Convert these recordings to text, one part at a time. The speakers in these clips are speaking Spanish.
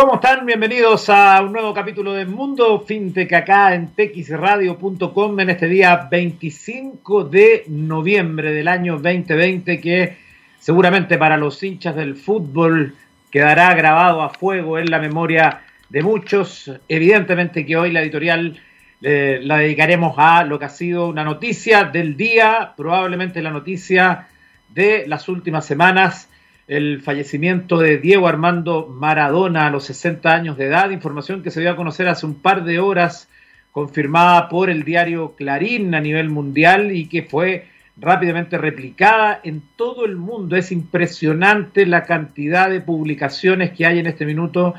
¿Cómo están? Bienvenidos a un nuevo capítulo de Mundo FinTech acá en texradio.com en este día 25 de noviembre del año 2020 que seguramente para los hinchas del fútbol quedará grabado a fuego en la memoria de muchos. Evidentemente que hoy la editorial eh, la dedicaremos a lo que ha sido una noticia del día, probablemente la noticia de las últimas semanas el fallecimiento de Diego Armando Maradona a los 60 años de edad, información que se dio a conocer hace un par de horas, confirmada por el diario Clarín a nivel mundial y que fue rápidamente replicada en todo el mundo. Es impresionante la cantidad de publicaciones que hay en este minuto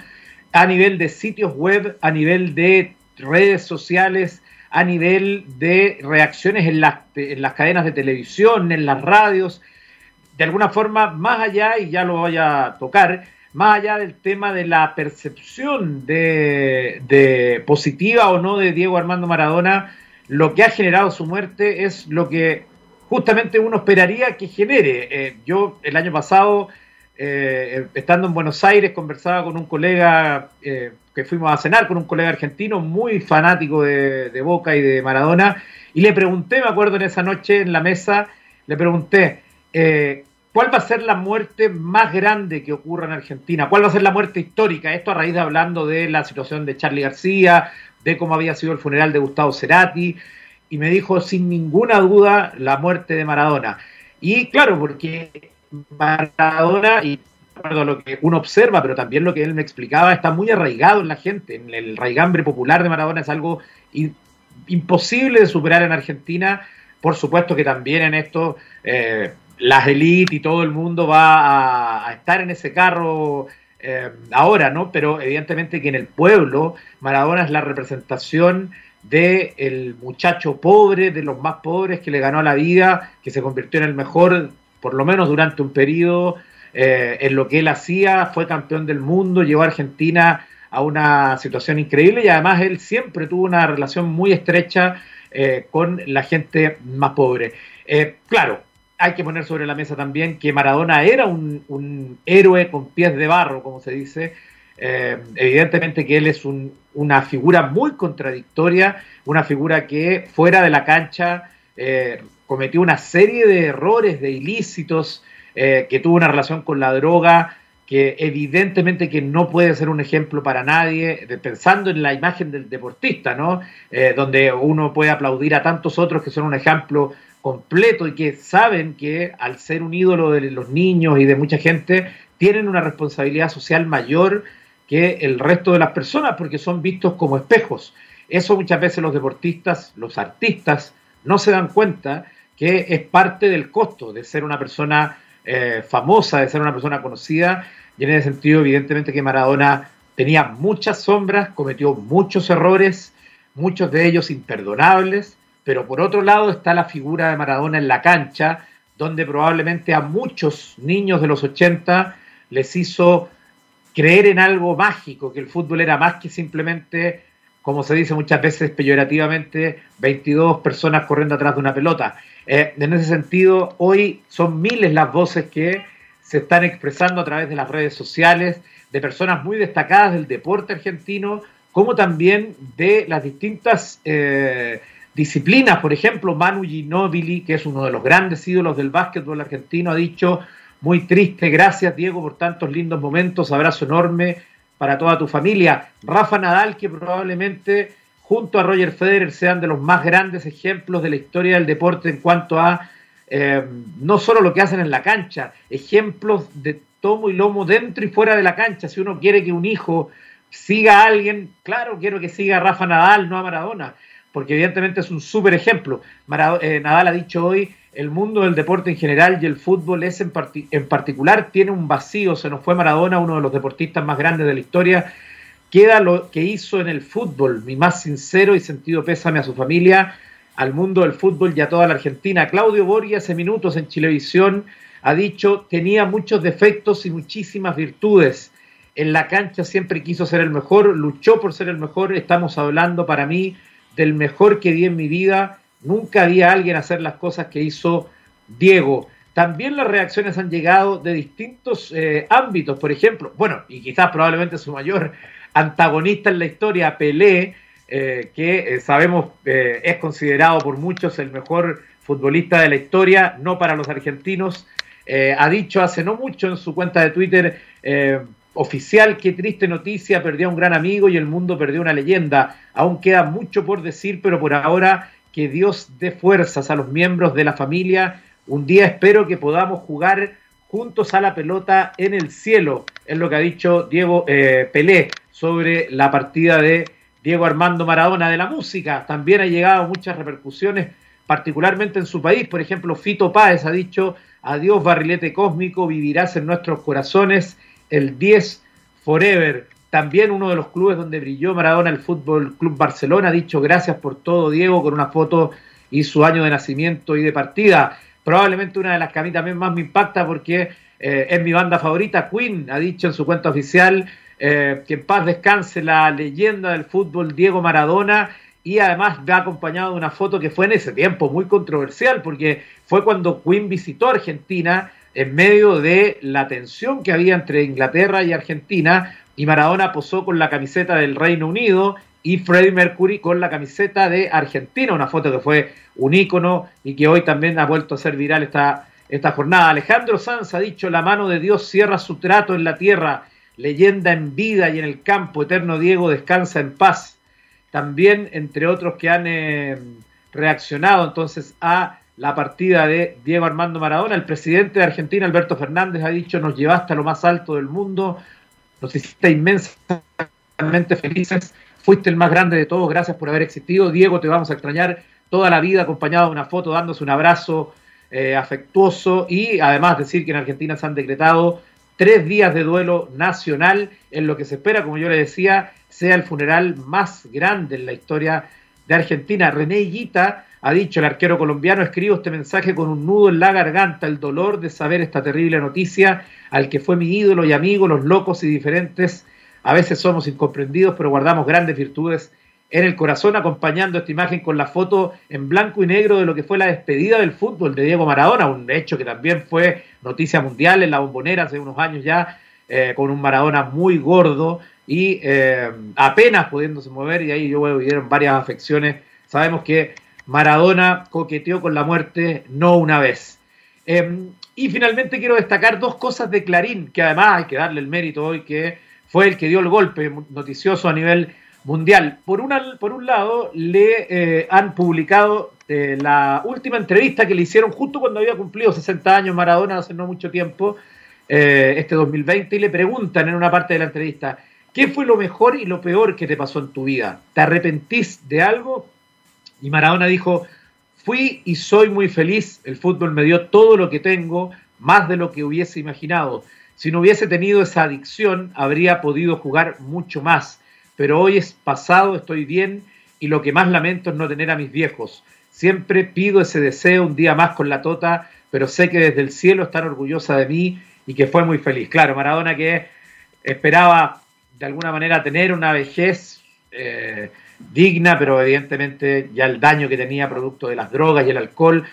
a nivel de sitios web, a nivel de redes sociales, a nivel de reacciones en las, en las cadenas de televisión, en las radios, de alguna forma, más allá, y ya lo voy a tocar, más allá del tema de la percepción de, positiva o no de Diego Armando Maradona, lo que ha generado su muerte es lo que justamente uno esperaría que genere. Eh, yo el año pasado, eh, estando en Buenos Aires, conversaba con un colega eh, que fuimos a cenar con un colega argentino muy fanático de, de Boca y de Maradona, y le pregunté, me acuerdo en esa noche en la mesa, le pregunté, ¿Cuál va a ser la muerte más grande que ocurra en Argentina? ¿Cuál va a ser la muerte histórica? Esto a raíz de hablando de la situación de Charlie García, de cómo había sido el funeral de Gustavo Cerati, y me dijo sin ninguna duda la muerte de Maradona. Y claro, porque Maradona, y lo que uno observa, pero también lo que él me explicaba, está muy arraigado en la gente. En el raigambre popular de Maradona es algo imposible de superar en Argentina. Por supuesto que también en esto eh, las élites y todo el mundo va a, estar en ese carro eh, ahora, ¿no? Pero evidentemente que en el pueblo Maradona es la representación del el muchacho pobre, de los más pobres que le ganó la vida, que se convirtió en el mejor, por lo menos durante un periodo, eh, en lo que él hacía, fue campeón del mundo, llevó a Argentina a una situación increíble y además él siempre tuvo una relación muy estrecha eh, con la gente más pobre. claro, hay que poner sobre la mesa también que Maradona era un, héroe con pies de barro, como se dice. Eh, evidentemente que él es una figura muy contradictoria, una figura que fuera de la cancha eh, cometió una serie de errores, de ilícitos, eh, que tuvo una relación con la droga, que evidentemente que no puede ser un ejemplo para nadie, pensando en la imagen del deportista, ¿no? donde uno puede aplaudir a tantos otros que son un ejemplo completo y que saben que al ser un ídolo de los niños y de mucha gente, tienen una responsabilidad social mayor que el resto de las personas porque son vistos como espejos. Eso muchas veces los deportistas, los artistas, no se dan cuenta que es parte del costo de ser una persona eh, famosa, de ser una persona conocida, y en ese sentido evidentemente que Maradona tenía muchas sombras, cometió muchos errores, muchos de ellos imperdonables, pero por otro lado está la figura de Maradona en la cancha, donde probablemente a muchos niños de los 80 les hizo creer en algo mágico, que el fútbol era más que simplemente, como se dice muchas veces peyorativamente, 22 personas corriendo atrás de una pelota. Eh, en ese sentido, hoy son miles las voces que se están expresando a través de las redes sociales, de personas muy destacadas del deporte argentino, como también de las distintas... Eh, disciplinas. Por ejemplo, Manu Ginóbili, que es uno de los grandes ídolos del básquetbol argentino, ha dicho, muy triste, gracias Diego por tantos lindos momentos, abrazo enorme para toda tu familia. Rafa Nadal, que probablemente junto a Roger Federer sean de los más grandes ejemplos de la historia del deporte en cuanto a eh, no solo lo que hacen en la cancha, ejemplos de tomo y lomo dentro y fuera de la cancha. Si uno quiere que un hijo siga a alguien, claro, quiero que siga a Rafa Nadal, no a Maradona porque evidentemente es un súper ejemplo. Eh, Nadal ha dicho hoy, el mundo del deporte en general y el fútbol es en, en particular tiene un vacío, se nos fue Maradona, uno de los deportistas más grandes de la historia, queda lo que hizo en el fútbol, mi más sincero y sentido pésame a su familia, al mundo del fútbol y a toda la Argentina. Claudio Borgia hace minutos en Chilevisión ha dicho, tenía muchos defectos y muchísimas virtudes. En la cancha siempre quiso ser el mejor, luchó por ser el mejor. Estamos hablando para mí del mejor que vi en mi vida. Nunca vi a alguien hacer las cosas que hizo Diego. también las reacciones han llegado de distintos eh, ámbitos, por ejemplo, bueno, y quizás probablemente su mayor antagonista en la historia, Pelé, eh, que eh, sabemos es considerado por muchos el mejor futbolista de la historia, no para los argentinos, ha dicho hace no mucho en su cuenta de Twitter oficial, qué triste noticia, perdió a un gran amigo y el mundo perdió una leyenda. Aún queda mucho por decir, pero por ahora que Dios dé fuerzas a los miembros de la familia un día espero que podamos jugar juntos a la pelota en el cielo, es lo que ha dicho Diego eh, Pelé sobre la partida de Diego Armando Maradona de la música. También ha llegado muchas repercusiones, particularmente en su país. Por ejemplo, Fito Páez ha dicho, adiós barrilete cósmico, vivirás en nuestros corazones el 10 forever. También uno de los clubes donde brilló Maradona, el Fútbol Club Barcelona, ha dicho gracias por todo, Diego, con una foto y su año de nacimiento y de partida probablemente una de las que a mí también más me impacta porque eh, es mi banda favorita. Queen ha dicho en su cuenta oficial eh, que en paz descanse la leyenda del fútbol Diego Maradona y además va acompañado de una foto que fue en ese tiempo muy controversial porque fue cuando Queen visitó Argentina en medio de la tensión que había entre Inglaterra y Argentina y Maradona posó con la camiseta del Reino Unido y Freddie Mercury con la camiseta de Argentina, una foto que fue un ícono y que hoy también ha vuelto a ser viral esta, esta jornada. Alejandro Sanz ha dicho, la mano de Dios cierra su trato en la tierra, leyenda en vida y en el campo, eterno Diego descansa en paz. También, entre otros que han eh, reaccionado entonces a la partida de Diego Armando Maradona, el presidente de Argentina, Alberto Fernández, ha dicho, nos llevaste a lo más alto del mundo, nos hiciste inmensamente felices Fuiste el más grande de todos, gracias por haber existido. Diego, te vamos a extrañar toda la vida acompañado de una foto, dándose un abrazo eh, afectuoso y además decir que en Argentina se han decretado tres días de duelo nacional en lo que se espera, como yo le decía, sea el funeral más grande en la historia de Argentina. René Guita ha dicho, el arquero colombiano, escribo este mensaje con un nudo en la garganta, el dolor de saber esta terrible noticia al que fue mi ídolo y amigo, los locos y diferentes a veces somos incomprendidos, pero guardamos grandes virtudes en el corazón, acompañando esta imagen con la foto en blanco y negro de lo que fue la despedida del fútbol de Diego Maradona, un hecho que también fue noticia mundial en la bombonera hace unos años ya, eh, con un Maradona muy gordo y eh, apenas pudiéndose mover, y ahí yo vieron varias afecciones. Sabemos que Maradona coqueteó con la muerte no una vez. Em, y finalmente quiero destacar dos cosas de Clarín, que además hay que darle el mérito hoy que fue el que dio el golpe noticioso a nivel mundial. Por, por un lado, le eh, han publicado eh, la última entrevista que le hicieron justo cuando había cumplido 60 años Maradona, hace no mucho tiempo, eh, este 2020, y le preguntan en una parte de la entrevista, ¿qué fue lo mejor y lo peor que te pasó en tu vida? ¿Te arrepentís de algo? Y Maradona dijo, fui y soy muy feliz, el fútbol me dio todo lo que tengo, más de lo que hubiese imaginado. Si no hubiese tenido esa adicción, habría podido jugar mucho más. Pero hoy es pasado, estoy bien y lo que más lamento es no tener a mis viejos. Siempre pido ese deseo un día más con la Tota, pero sé que desde el cielo están orgullosa de mí y que fue muy feliz. Claro, Maradona que esperaba de alguna manera tener una vejez eh, digna, pero evidentemente ya el daño que tenía producto de las drogas y el alcohol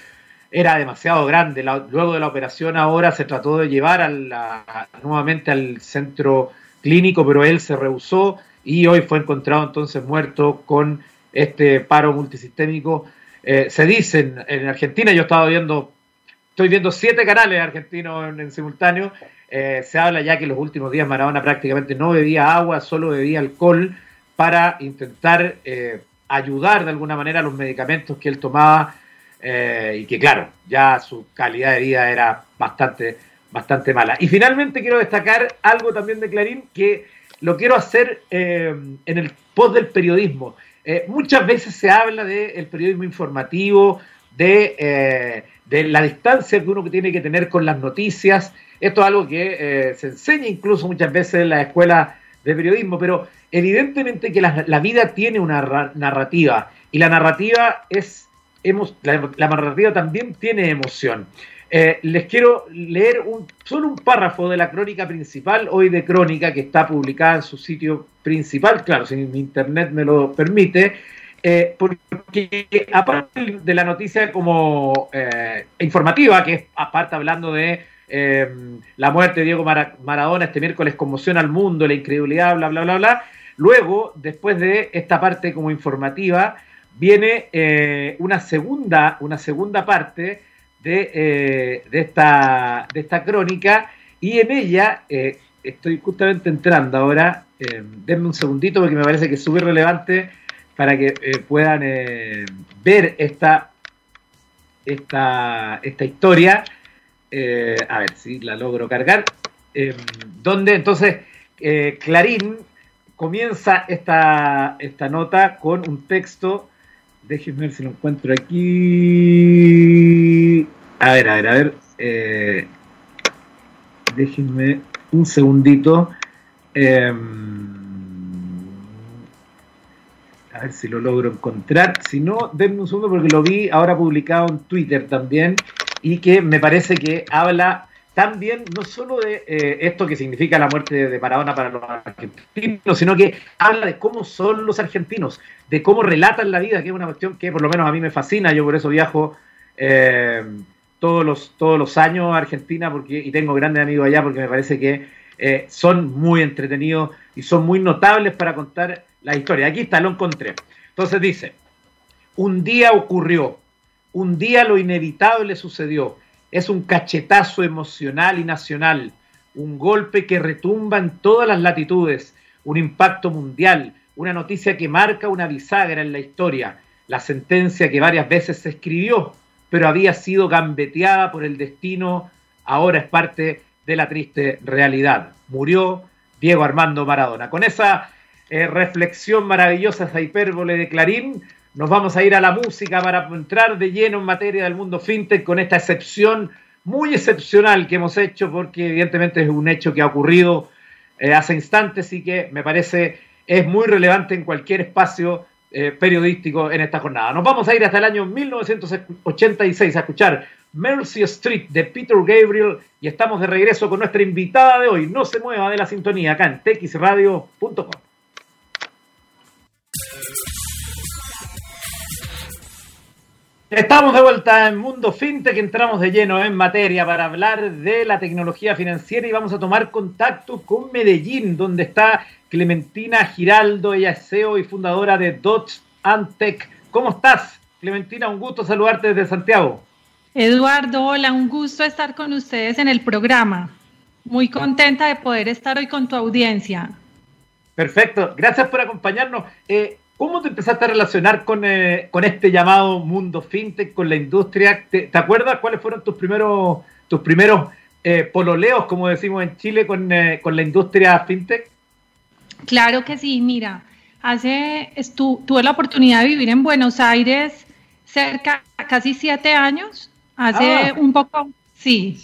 era demasiado grande. luego de la operación ahora se trató de llevar nuevamente al centro clínico, pero él se rehusó y hoy fue encontrado entonces muerto con este paro multisistémico. Eh, se dice en, Argentina, yo estaba viendo, estoy viendo siete canales argentinos en, simultáneo, eh, se habla ya que en los últimos días Maradona prácticamente no bebía agua, solo bebía alcohol para intentar eh, ayudar de alguna manera a los medicamentos que él tomaba eh, y que claro, ya su calidad de vida era bastante, bastante mala. Y finalmente quiero destacar algo también de Clarín que lo quiero hacer eh, en el post del periodismo. Muchas veces se habla del periodismo informativo, de, de, la distancia que uno tiene que tener con las noticias. Esto es algo que se enseña incluso muchas veces en la escuela de periodismo, pero evidentemente que la, vida tiene una narrativa y la narrativa es la, narrativa también tiene emoción. Eh, les quiero leer un, solo un párrafo de la crónica principal, hoy de crónica, que está publicada en su sitio principal, claro, si mi internet me lo permite, eh, porque aparte de la noticia como eh, informativa, que es aparte hablando de eh, la muerte de Diego Maradona este miércoles conmociona al mundo, la incredulidad, bla, bla, bla, bla, luego, después de esta parte como informativa, viene una, segunda, una segunda parte de, de, esta, de esta crónica y en ella estoy justamente entrando ahora, denme un segundito porque me parece que es súper relevante para que eh, puedan eh, ver esta, esta, esta historia. Eh, a ver si la logro cargar. donde entonces Clarín comienza esta, esta nota con un texto. Déjenme ver si lo encuentro aquí. A ver, a ver, a ver. déjenme un segundito. A ver si lo logro encontrar. Si no, denme un segundo porque lo vi ahora publicado en Twitter también y que me parece que habla también no solo de eh, esto que significa la muerte de Maradona para los argentinos, sino que habla de cómo son los argentinos, de cómo relatan la vida, que es una cuestión que por lo menos a mí me fascina, yo por eso viajo eh, todos, los, todos los años a Argentina porque, y tengo grandes amigos allá porque me parece que eh, son muy entretenidos y son muy notables para contar la historia. Aquí está, lo encontré. Entonces dice, un día ocurrió, un día lo inevitable sucedió. Es un cachetazo emocional y nacional, un golpe que retumba en todas las latitudes, un impacto mundial, una noticia que marca una bisagra en la historia, la sentencia que varias veces se escribió, pero había sido gambeteada por el destino, ahora es parte de la triste realidad. Murió Diego Armando Maradona. Con esa eh, reflexión maravillosa, esa hipérbole de Clarín, nos vamos a ir a la música para entrar de lleno en materia del mundo fintech con esta excepción muy excepcional que hemos hecho porque evidentemente es un hecho que ha ocurrido eh, hace instantes y que me parece es muy relevante en cualquier espacio eh, periodístico en esta jornada. Nos vamos a ir hasta el año 1986 a escuchar Mercy Street de Peter Gabriel y estamos de regreso con nuestra invitada de hoy. No se mueva de la sintonía acá en texradio.com. Estamos de vuelta en Mundo FinTech, entramos de lleno en materia para hablar de la tecnología financiera y vamos a tomar contacto con Medellín, donde está Clementina Giraldo, ella es CEO y fundadora de Dots Antec. ¿Cómo estás, Clementina? Un gusto saludarte desde Santiago. Eduardo, hola, un gusto estar con ustedes en el programa. Muy contenta de poder estar hoy con tu audiencia. Perfecto, gracias por acompañarnos. Eh, ¿Cómo te empezaste a relacionar con, eh, con este llamado mundo fintech, con la industria? ¿Te, acuerdas cuáles fueron tus primeros, tus primeros eh, pololeos, como decimos en Chile, con, eh, con, la industria fintech? Claro que sí, mira, hace tuve la oportunidad de vivir en Buenos Aires cerca, casi siete años, hace ah. un poco, sí,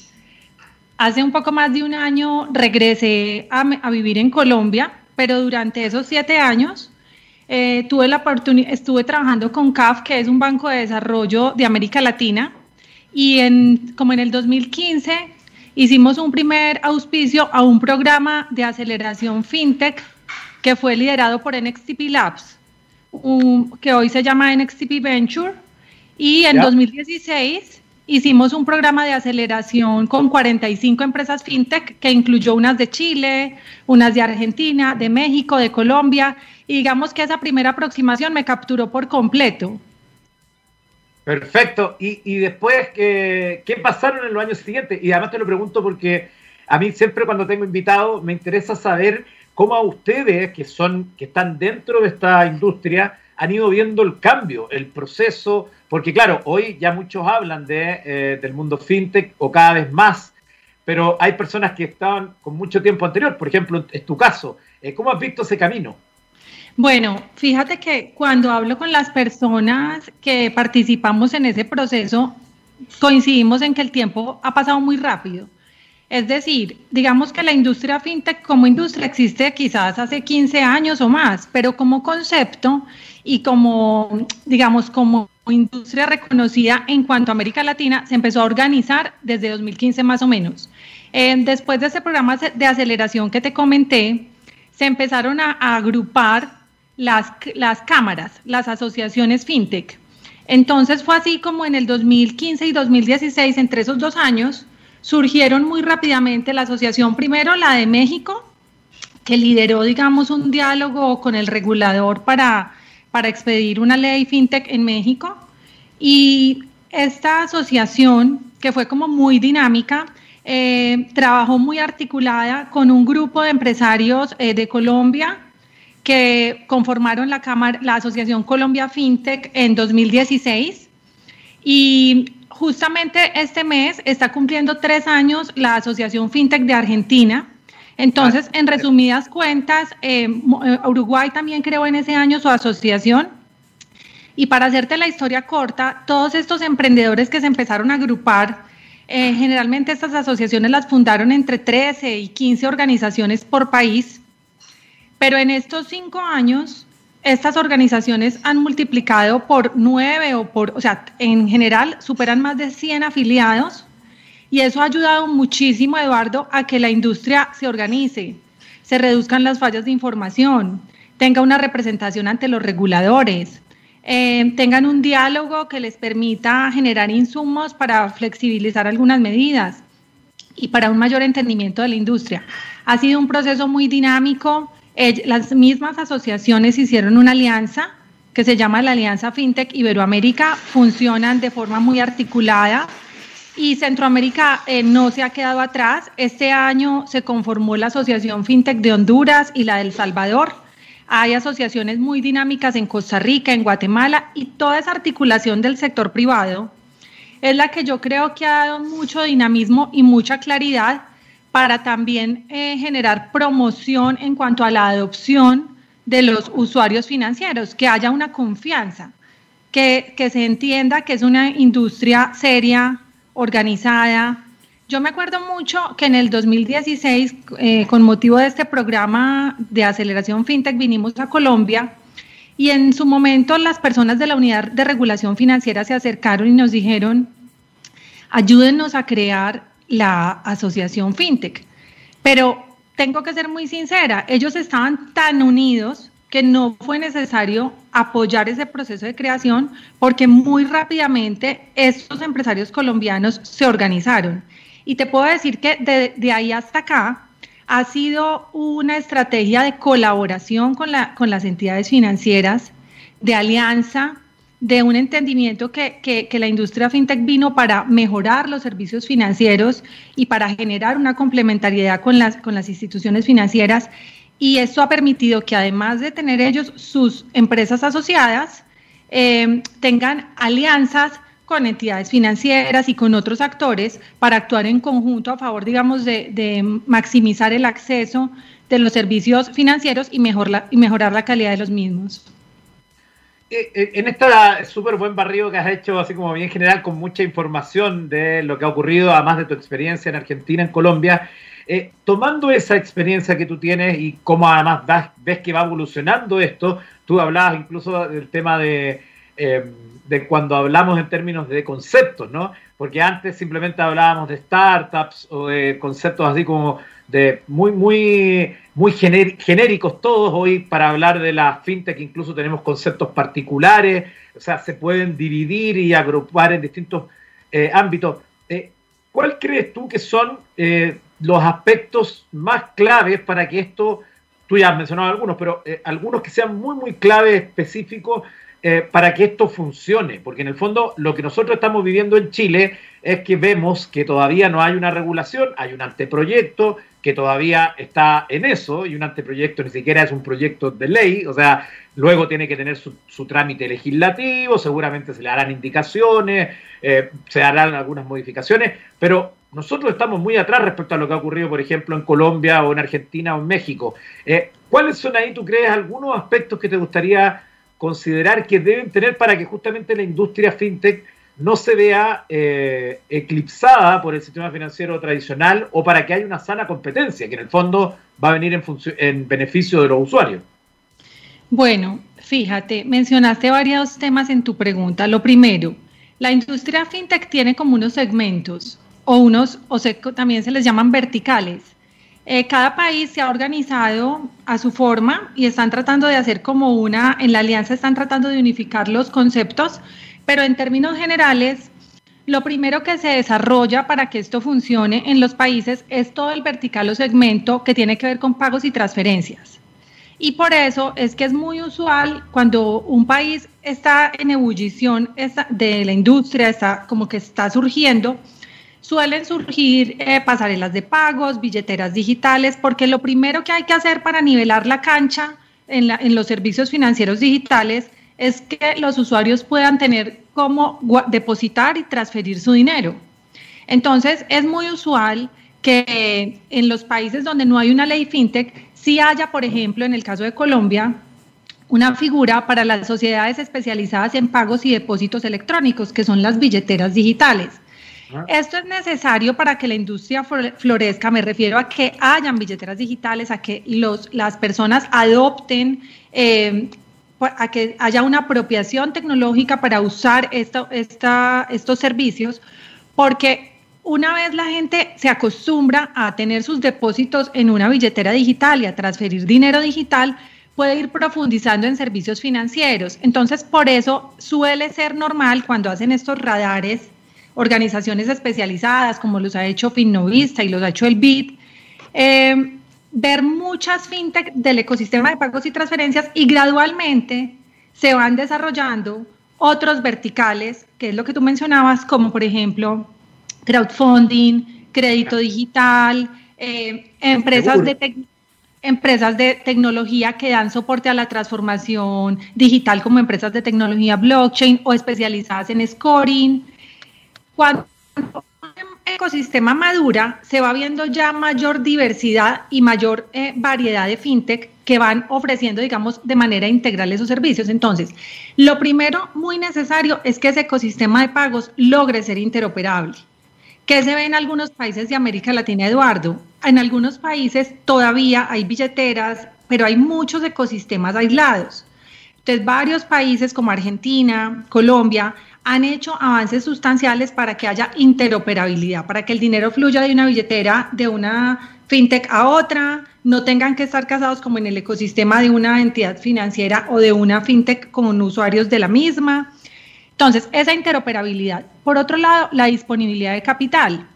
hace un poco más de un año regresé a, a vivir en Colombia, pero durante esos siete años eh, tuve la oportunidad, estuve trabajando con CAF, que es un banco de desarrollo de América Latina, y en, como en el 2015 hicimos un primer auspicio a un programa de aceleración fintech que fue liderado por NXTP Labs, que hoy se llama NXTP Venture, y en 2016 hicimos un programa de aceleración con 45 empresas fintech que incluyó unas de Chile, unas de Argentina, de México, de Colombia y digamos que esa primera aproximación me capturó por completo. Perfecto. Y, después, ¿qué, ¿qué pasaron en los años siguientes? Y además te lo pregunto porque a mí siempre cuando tengo invitados me interesa saber cómo a ustedes, que, son, que están dentro de esta industria, han ido viendo el cambio, el proceso, porque claro, hoy ya muchos hablan de, eh, del mundo fintech o cada vez más, pero hay personas que estaban con mucho tiempo anterior, por ejemplo, es tu caso. Eh, ¿Cómo has visto ese camino? Bueno, fíjate que cuando hablo con las personas que participamos en ese proceso, coincidimos en que el tiempo ha pasado muy rápido. Es decir, digamos que la industria fintech como industria existe quizás hace 15 años o más, pero como concepto y como, digamos, como industria reconocida en cuanto a América Latina, se empezó a organizar desde 2015 más o menos. Eh, después de ese programa de aceleración que te comenté, se empezaron a agrupar las, las cámaras, las asociaciones fintech. Entonces fue así como en el 2015 y 2016, entre esos dos años, surgieron muy rápidamente la asociación, primero la de México, que lideró, digamos, un diálogo con el regulador para, para expedir una ley fintech en México. Y esta asociación, que fue como muy dinámica, eh, trabajó muy articulada con un grupo de empresarios eh, de Colombia que conformaron la, cámara, la Asociación Colombia FinTech en 2016. Y justamente este mes está cumpliendo tres años la Asociación FinTech de Argentina. Entonces, en resumidas cuentas, eh, Uruguay también creó en ese año su asociación. Y para hacerte la historia corta, todos estos emprendedores que se empezaron a agrupar eh, generalmente estas asociaciones las fundaron entre 13 y 15 organizaciones por país, pero en estos cinco años estas organizaciones han multiplicado por nueve o por, o sea, en general superan más de 100 afiliados y eso ha ayudado muchísimo, Eduardo, a que la industria se organice, se reduzcan las fallas de información, tenga una representación ante los reguladores, eh, tengan un diálogo que les permita generar insumos para flexibilizar algunas medidas y para un mayor entendimiento de la industria. Ha sido un proceso muy dinámico. Las mismas asociaciones hicieron una alianza que se llama la Alianza FinTech Iberoamérica, funcionan de forma muy articulada y Centroamérica eh, no se ha quedado atrás. Este año se conformó la Asociación FinTech de Honduras y la del Salvador. Hay asociaciones muy dinámicas en Costa Rica, en Guatemala y toda esa articulación del sector privado es la que yo creo que ha dado mucho dinamismo y mucha claridad para también eh, generar promoción en cuanto a la adopción de los usuarios financieros, que haya una confianza, que, que se entienda que es una industria seria, organizada, yo me acuerdo mucho que en el 2016, eh, con motivo de este programa de aceleración FinTech, vinimos a Colombia y en su momento las personas de la unidad de regulación financiera se acercaron y nos dijeron, ayúdenos a crear la asociación FinTech. Pero tengo que ser muy sincera, ellos estaban tan unidos que no fue necesario apoyar ese proceso de creación porque muy rápidamente estos empresarios colombianos se organizaron y te puedo decir que de, ahí hasta acá ha sido una estrategia de colaboración con, la, con las entidades financieras, de alianza, de un entendimiento que, que, la industria fintech vino para mejorar los servicios financieros y para generar una complementariedad con las, con las instituciones financieras. Y esto ha permitido que además de tener ellos sus empresas asociadas, eh, tengan alianzas con entidades financieras y con otros actores para actuar en conjunto a favor, digamos, de, maximizar el acceso de los servicios financieros y, mejor y mejorar la calidad de los mismos. Eh, eh, en este súper buen barrio que has hecho, así como bien general, con mucha información de lo que ha ocurrido, además de tu experiencia en Argentina, en Colombia, eh, tomando esa experiencia que tú tienes y cómo además ves que va evolucionando esto, tú hablabas incluso del tema de de cuando hablamos en términos de conceptos, ¿no? Porque antes simplemente hablábamos de startups o de conceptos así como de muy, muy, muy genéricos todos. Hoy para hablar de la fintech incluso tenemos conceptos particulares, o sea, se pueden dividir y agrupar en distintos eh, ámbitos. Eh, ¿Cuál crees tú que son eh, los aspectos más claves para que esto, tú ya has mencionado algunos, pero algunos que sean muy, muy claves específicos para que esto funcione, porque en el fondo lo que nosotros estamos viviendo en Chile es que vemos que todavía no hay una regulación, hay un anteproyecto que todavía está en eso, y un anteproyecto ni siquiera es un proyecto de ley, o sea, luego tiene que tener su, trámite legislativo, seguramente se le harán indicaciones, eh, se harán algunas modificaciones, pero nosotros estamos muy atrás respecto a lo que ha ocurrido, por ejemplo, en Colombia o en Argentina o en México. Eh, ¿Cuáles son ahí, tú crees, algunos aspectos que te gustaría considerar que deben tener para que justamente la industria fintech no se vea eh, eclipsada por el sistema financiero tradicional o para que haya una sana competencia, que en el fondo va a venir en, en beneficio de los usuarios. Bueno, fíjate, mencionaste varios temas en tu pregunta. Lo primero, la industria fintech tiene como unos segmentos o unos, o también se les llaman verticales. eh, cada país se ha organizado a su forma y están tratando de hacer como una, en la alianza están tratando de unificar los conceptos, pero en términos generales, lo primero que se desarrolla para que esto funcione en los países es todo el vertical o segmento que tiene que ver con pagos y transferencias. Y por eso es que es muy usual cuando un país está en ebullición de la industria, está como que está surgiendo, suelen surgir eh, pasarelas de pagos, billeteras digitales, porque lo primero que hay que hacer para nivelar la cancha en, en los servicios financieros digitales es que los usuarios puedan tener cómo depositar y transferir su dinero. Entonces, es muy usual que en los países donde no hay una ley fintech, sí haya, por ejemplo, en el caso de Colombia, una figura para las sociedades especializadas en pagos y depósitos electrónicos, que son las billeteras digitales. Esto es necesario para que la industria florezca, me refiero a que hayan billeteras digitales, a que los, las personas adopten, eh, a que haya una apropiación tecnológica para usar esta, estos servicios, porque una vez la gente se acostumbra a tener sus depósitos en una billetera digital y a transferir dinero digital, puede ir profundizando en servicios financieros. Entonces, por eso suele ser normal cuando hacen estos radares organizaciones especializadas, como los ha hecho Finnovista y los ha hecho el BID, eh, ver muchas fintech del ecosistema de pagos y transferencias y gradualmente se van desarrollando otros verticales, que es lo que tú mencionabas, como por ejemplo crowdfunding, crédito digital, eh, empresas de empresas de tecnología que dan soporte a la transformación digital como empresas de tecnología blockchain o especializadas en scoring. Cuando ecosistema madura, se va viendo ya mayor diversidad y mayor eh, variedad de fintech que van ofreciendo, digamos, de manera integral esos servicios. Entonces, lo primero muy necesario es que ese ecosistema de pagos logre ser interoperable. ¿Qué se ve en algunos países de América Latina, Eduardo? En algunos países todavía hay billeteras, pero hay muchos ecosistemas aislados. Entonces, varios países como Argentina, Colombia, han hecho avances sustanciales para que haya interoperabilidad, para que el dinero fluya de una billetera de una fintech a otra, no tengan que estar casados como en el ecosistema de una entidad financiera o de una fintech con usuarios de la misma. Entonces, esa interoperabilidad. Por otro lado, la disponibilidad de capital.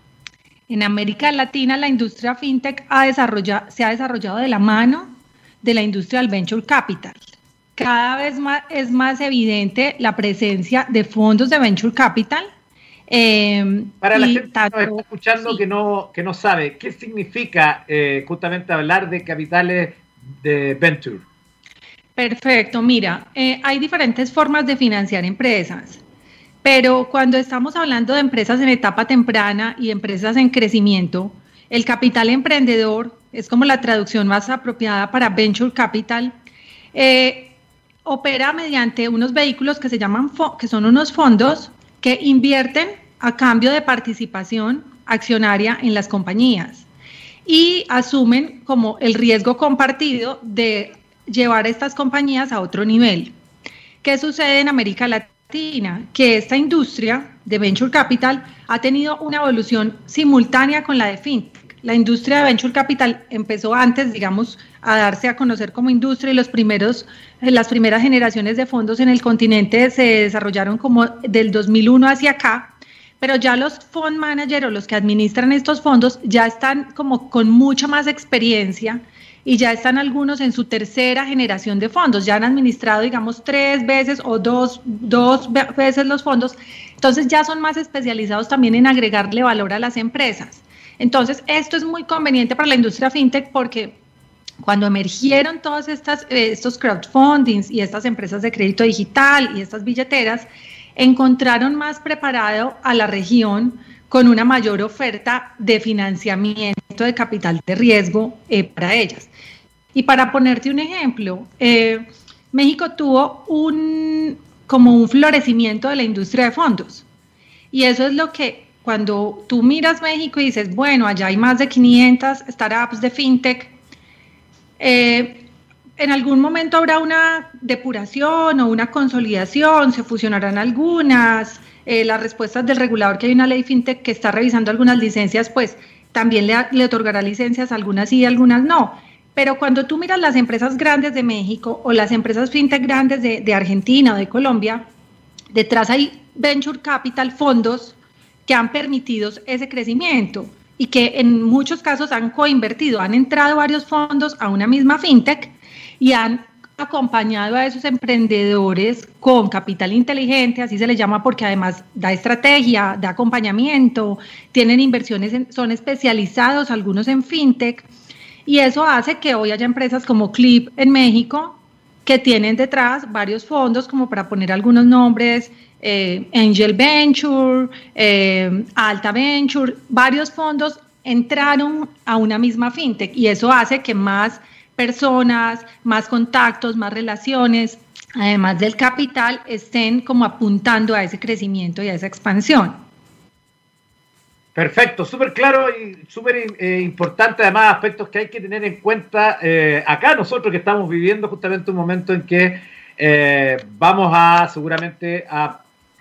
En América Latina, la industria fintech se ha desarrollado de la mano de la industria del venture capital cada vez más es más evidente la presencia de fondos de venture capital. Eh, Para la gente que está escuchando que, no, que no sabe, ¿qué significa eh, justamente hablar de capitales de venture? Perfecto, mira, eh, hay diferentes formas de financiar empresas, pero cuando estamos hablando de empresas en etapa temprana y empresas en crecimiento, el capital emprendedor es como la traducción más apropiada para venture capital. Eh, opera mediante unos vehículos que se llaman, que son unos fondos que invierten a cambio de participación accionaria en las compañías y asumen como el riesgo compartido de llevar estas compañías a otro nivel. ¿Qué sucede en América Latina? Que esta industria de venture capital ha tenido una evolución simultánea con la de fintech la industria de venture capital empezó antes, digamos, a darse a conocer como industria y los primeros, eh, las primeras generaciones de fondos en el continente se desarrollaron como del 2001 hacia acá, pero ya los fund managers o los que administran estos fondos ya están como con mucha más experiencia y ya están algunos en su tercera generación de fondos, ya han administrado, digamos, tres veces o dos, dos veces los fondos, entonces ya son más especializados también en agregarle valor a las empresas. Entonces, esto es muy conveniente para la industria fintech porque cuando emergieron todos estas, eh, estos crowdfundings y estas empresas de crédito digital y estas billeteras, encontraron más preparado a la región con una mayor oferta de financiamiento de capital de riesgo eh, para ellas. Y para ponerte un ejemplo, eh, México tuvo un como un florecimiento de la industria de fondos. Y eso es lo que cuando tú miras México y dices, bueno, allá hay más de 500 startups de fintech, eh, en algún momento habrá una depuración o una consolidación, se fusionarán algunas, eh, las respuestas del regulador, que hay una ley fintech que está revisando algunas licencias, pues también le, otorgará licencias, algunas sí, algunas no. Pero cuando tú miras las empresas grandes de México o las empresas fintech grandes de, de Argentina o de Colombia, detrás hay venture capital, fondos que han permitido ese crecimiento y que en muchos casos han coinvertido, han entrado varios fondos a una misma fintech y han acompañado a esos emprendedores con capital inteligente, así se les llama porque además da estrategia, da acompañamiento, tienen inversiones, son especializados algunos en fintech y eso hace que hoy haya empresas como Clip en México que tienen detrás varios fondos como para poner algunos nombres, eh, Angel Venture, eh, Alta Venture, varios fondos entraron a una misma fintech y eso hace que más personas, más contactos, más relaciones, además del capital, estén como apuntando a ese crecimiento y a esa expansión. Perfecto, súper claro y súper eh, importante, además aspectos que hay que tener en cuenta acá nosotros que estamos viviendo justamente un momento en que vamos a seguramente a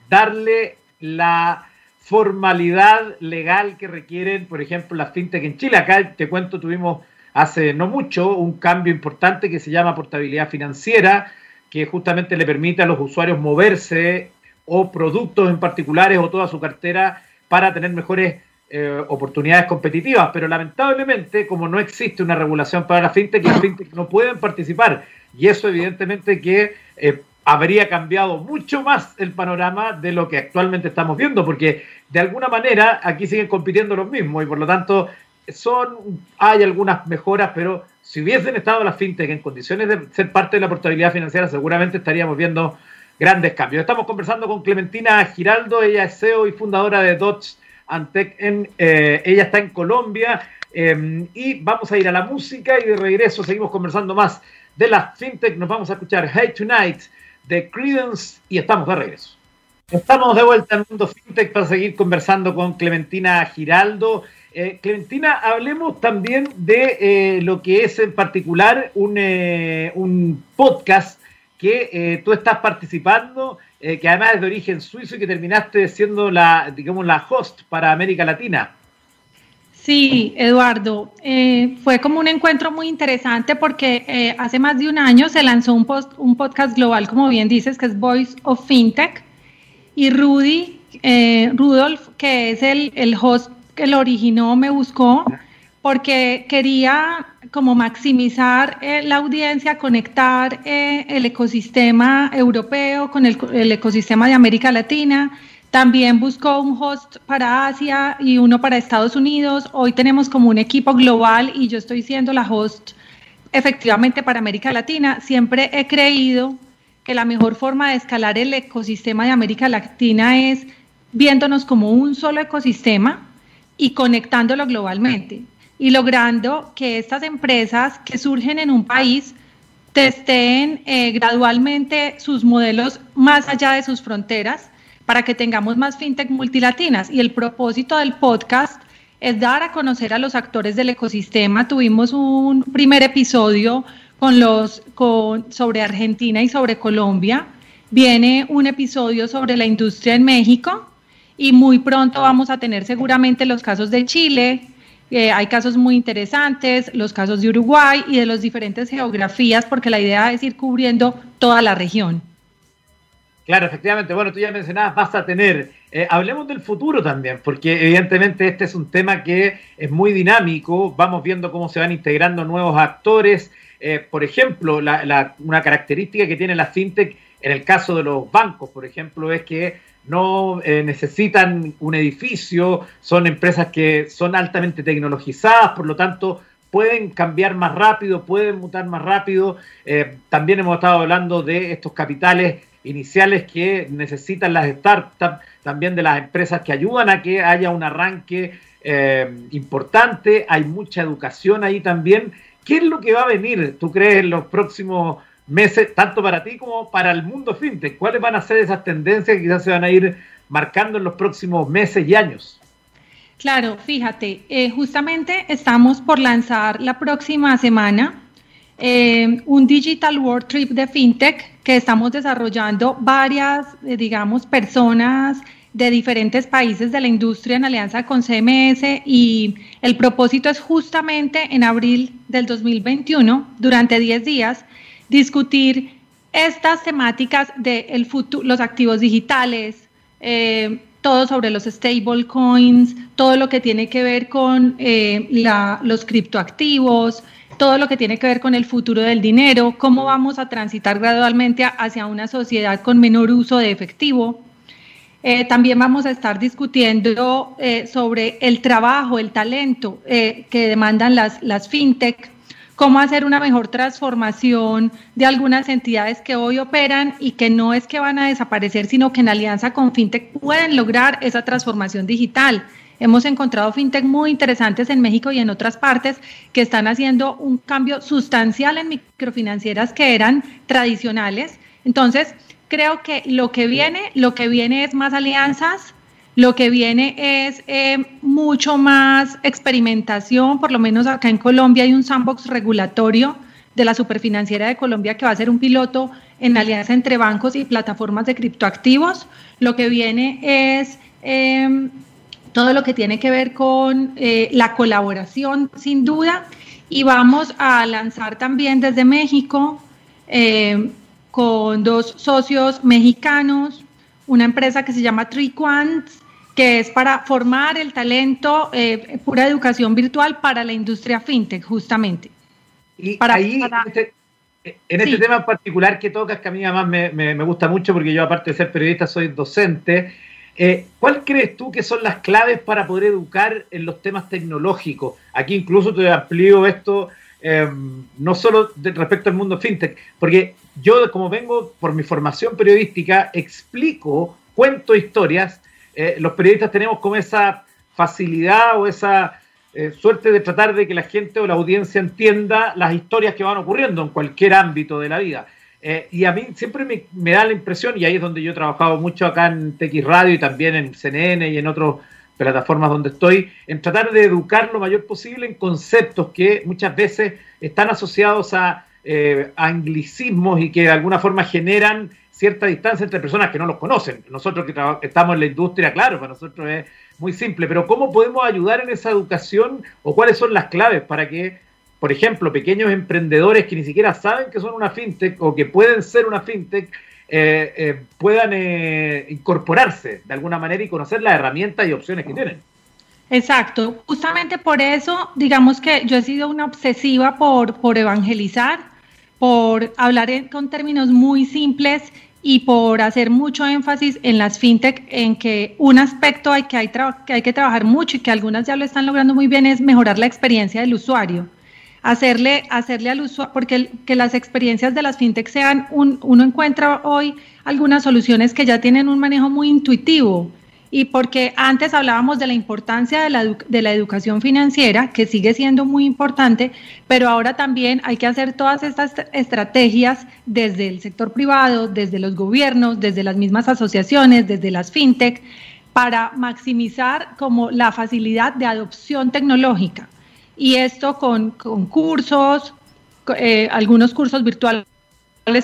darle la formalidad legal que requieren, por ejemplo, las fintech en Chile. Acá te cuento, tuvimos hace no mucho un cambio importante que se llama portabilidad financiera, que justamente le permite a los usuarios moverse o productos en particulares o toda su cartera para tener mejores eh, oportunidades competitivas. Pero lamentablemente, como no existe una regulación para la fintech, las fintech no pueden participar. Y eso evidentemente que eh, habría cambiado mucho más el panorama de lo que actualmente estamos viendo, porque de alguna manera aquí siguen compitiendo los mismos y por lo tanto son, hay algunas mejoras, pero si hubiesen estado las fintech en condiciones de ser parte de la portabilidad financiera, seguramente estaríamos viendo grandes cambios. Estamos conversando con Clementina Giraldo, ella es CEO y fundadora de Dodge Antec, en, eh, ella está en Colombia em, y vamos a ir a la música y de regreso seguimos conversando más de las fintech. Nos vamos a escuchar Hey Tonight de Credence y estamos de regreso. Estamos de vuelta al mundo fintech para seguir conversando con Clementina Giraldo. Eh, Clementina, hablemos también de eh, lo que es en particular un, eh, podcast que tú estás participando, que además es de origen suizo y que terminaste siendo la, digamos, la host para América Latina. Sí, Eduardo, fue como un encuentro muy interesante porque hace más de un año se lanzó un, post, un podcast global, como bien dices, que es Voice of FinTech, y Rudy, Rudolf, que es el, el host que lo originó me buscó porque quería como maximizar eh, la audiencia, conectar eh, el ecosistema europeo con el, el, ecosistema de América Latina. También buscó un host para Asia y uno para Estados Unidos. Hoy tenemos como un equipo global y yo estoy siendo la host efectivamente para América Latina. Siempre he creído que la mejor forma de escalar el ecosistema de América Latina es viéndonos como un solo ecosistema y conectándolo globalmente y logrando que estas empresas que surgen en un país testeen eh, gradualmente sus modelos más allá de sus fronteras para que tengamos más fintech multilatinas. Y el propósito del podcast es dar a conocer a los actores del ecosistema. Tuvimos un primer episodio con los, con, sobre Argentina y sobre Colombia. Viene un episodio sobre la industria en México y muy pronto vamos a tener seguramente los casos de Chile, eh, hay casos muy interesantes, los casos de Uruguay y de las diferentes geografías, porque la idea es ir cubriendo toda la región. Claro, efectivamente. Bueno, tú ya mencionabas, vas a tener. Eh, hablemos del futuro también, porque evidentemente este es un tema que es muy dinámico. Vamos viendo cómo se van integrando nuevos actores. Eh, por ejemplo, una característica que tiene la fintech en el caso de los bancos, por ejemplo, es que no eh, necesitan un edificio, son empresas que son altamente tecnologizadas, por lo tanto pueden cambiar más rápido, pueden mutar más rápido. También hemos estado hablando de estos capitales iniciales que necesitan las startups, también de las empresas que ayudan a que haya un arranque eh, importante, hay mucha educación ahí también. ¿Qué es lo que va a venir, tú crees, en los próximos meses, tanto para ti como para el mundo fintech? ¿Cuáles van a ser esas tendencias que quizás se van a ir marcando en los próximos meses y años? Claro, fíjate, eh, justamente estamos por lanzar la próxima semana eh, un Digital World Trip de FinTech que estamos desarrollando varias, eh, digamos, personas de diferentes países de la industria en alianza con CMS y el propósito es justamente en abril del 2021, durante 10 días, discutir estas temáticas de el futuro, los activos digitales, eh, todo sobre los stable coins, todo lo que tiene que ver con eh, los criptoactivos, todo lo que tiene que ver con el futuro del dinero, cómo vamos a transitar gradualmente hacia una sociedad con menor uso de efectivo. Eh, también vamos a estar discutiendo eh, sobre el trabajo, el talento eh, que demandan las, las fintech, cómo hacer una mejor transformación de algunas entidades que hoy operan y que no es que van a desaparecer, sino que en alianza con fintech pueden lograr esa transformación digital. Hemos encontrado fintech muy interesantes en México y en otras partes que están haciendo un cambio sustancial en microfinancieras que eran tradicionales. Entonces, creo que lo que viene, lo que viene es más alianzas, lo que viene es eh, mucho más experimentación, por lo menos acá en Colombia hay un sandbox regulatorio de la Superfinanciera de Colombia que va a ser un piloto en alianza entre bancos y plataformas de criptoactivos. Lo que viene es em, todo lo que tiene que ver con eh, la colaboración, sin duda, y vamos a lanzar también desde México em, con dos socios mexicanos, una empresa que se llama Triquants, que es para formar el talento, eh, pura educación virtual para la industria fintech, justamente. Y ahí, en este, este tema en particular que tocas, que a mí además me, me, gusta mucho, porque yo aparte de ser periodista soy docente, eh, ¿cuál crees tú que son las claves para poder educar en los temas tecnológicos? Aquí incluso te amplío esto Em, no solo respecto al mundo fintech, porque yo como vengo por mi formación periodística, explico, cuento historias, eh, los periodistas tenemos como esa facilidad o esa eh, suerte de tratar de que la gente o la audiencia entienda las historias que van ocurriendo en cualquier ámbito de la vida. Eh, y a mí siempre me, me, da la impresión, y ahí es donde yo he trabajado mucho acá en TX Radio y también en CNN y en otros plataformas donde estoy, en tratar de educar lo mayor posible en conceptos que muchas veces están asociados a eh, anglicismos y que de alguna forma generan cierta distancia entre personas que no los conocen. Nosotros que estamos en la industria, claro, para nosotros es muy simple, pero ¿cómo podemos ayudar en esa educación o cuáles son las claves para que, por ejemplo, pequeños emprendedores que ni siquiera saben que son una fintech o que pueden ser una fintech, eh, eh, puedan eh, incorporarse de alguna manera y conocer las herramientas y opciones que tienen. Exacto, justamente por eso, digamos que yo he sido una obsesiva por, por evangelizar, por hablar con términos muy simples y por hacer mucho énfasis en las fintech, en que un aspecto hay que, hay que hay que trabajar mucho y que algunas ya lo están logrando muy bien es mejorar la experiencia del usuario hacerle, hacerle al usuario, porque que las experiencias de las fintech sean, un, uno encuentra hoy algunas soluciones que ya tienen un manejo muy intuitivo. Y porque antes hablábamos de la importancia de la, de la educación financiera, que sigue siendo muy importante, pero ahora también hay que hacer todas estas estrategias desde el sector privado, desde los gobiernos, desde las mismas asociaciones, desde las fintech, para maximizar como la facilidad de adopción tecnológica y esto con, cursos, eh, algunos cursos virtuales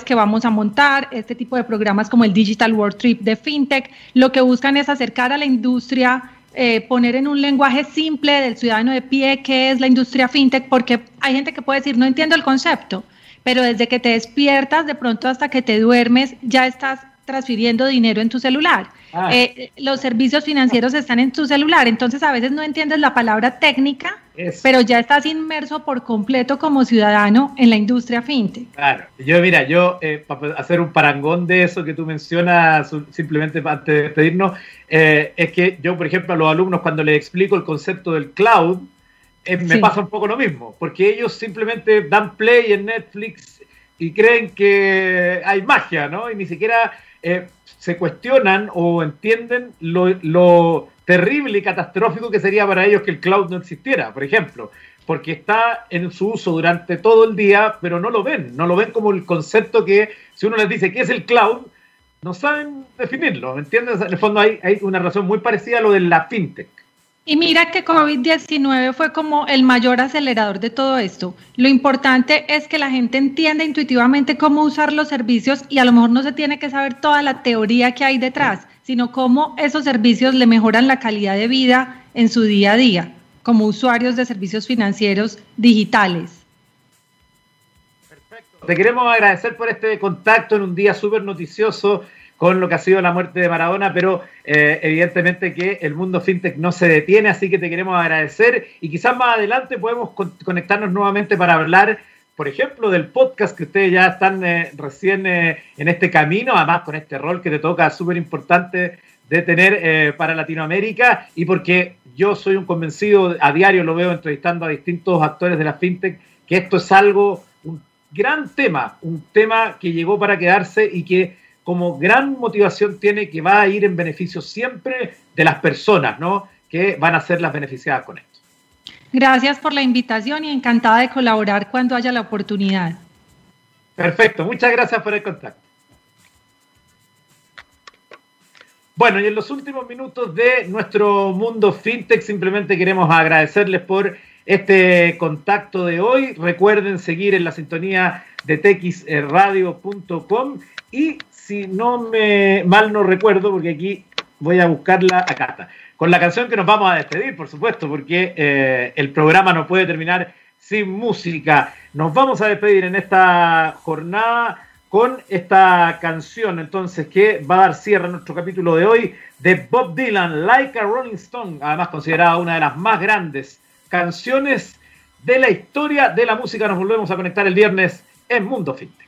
que vamos a montar, este tipo de programas como el Digital World Trip de FinTech, lo que buscan es acercar a la industria, eh, poner en un lenguaje simple del ciudadano de pie qué es la industria FinTech, porque hay gente que puede decir, no entiendo el concepto, pero desde que te despiertas, de pronto hasta que te duermes, ya estás transfiriendo dinero en tu celular. Ah. Eh, los servicios financieros están en tu celular, entonces a veces no entiendes la palabra técnica, pero ya estás inmerso por completo como ciudadano en la industria fintech. Claro, yo mira, yo eh, para hacer un parangón de eso que tú mencionas, simplemente antes de despedirnos, eh, es que yo, por ejemplo, a los alumnos cuando les explico el concepto del cloud, me pasa un poco lo mismo, porque ellos simplemente dan play en Netflix y creen que hay magia, ¿no? Y ni siquiera eh, se cuestionan o entienden lo, terrible y catastrófico que sería para ellos que el cloud no existiera, por ejemplo, porque está en su uso durante todo el día, pero no lo ven, no lo ven como el concepto que si uno les dice qué es el cloud, no saben definirlo, ¿me entiendes? En el fondo hay, hay una razón muy parecida a lo de la fintech. Y mira que COVID-19 fue como el mayor acelerador de todo esto. Lo importante es que la gente entienda intuitivamente cómo usar los servicios y a lo mejor no se tiene que saber toda la teoría que hay detrás, sino cómo esos servicios le mejoran la calidad de vida en su día a día como usuarios de servicios financieros digitales. Perfecto. Te queremos agradecer por este contacto en un día súper noticioso con lo que ha sido la muerte de Maradona, pero eh, evidentemente que el mundo fintech no se detiene, así que te queremos agradecer. Y quizás más adelante podemos conectarnos nuevamente para hablar, por ejemplo, del podcast que ustedes ya están eh, recién eh, en este camino, además con este rol que te toca súper importante de tener para Latinoamérica. Y porque yo soy un convencido, a diario lo veo entrevistando a distintos actores de la fintech, que esto es algo, un gran tema, un tema que llegó para quedarse y que como gran motivación tiene que va a ir en beneficio siempre de las personas, ¿no? Que van a ser las beneficiadas con esto. Gracias por la invitación y encantada de colaborar cuando haya la oportunidad. Perfecto, muchas gracias por el contacto. Bueno, y en los últimos minutos de nuestro mundo fintech simplemente queremos agradecerles por este contacto de hoy. Recuerden seguir en la sintonía de texradio.com y si no me mal no recuerdo, porque aquí voy a buscarla acá Con la canción que nos vamos a despedir, por supuesto, porque eh, el programa no puede terminar sin música. Nos vamos a despedir en esta jornada con esta canción, entonces, que va a dar cierre a nuestro capítulo de hoy de Bob Dylan, Like a Rolling Stone, además considerada una de las más grandes canciones de la historia de la música. Nos volvemos a conectar el viernes en Mundo Fintech.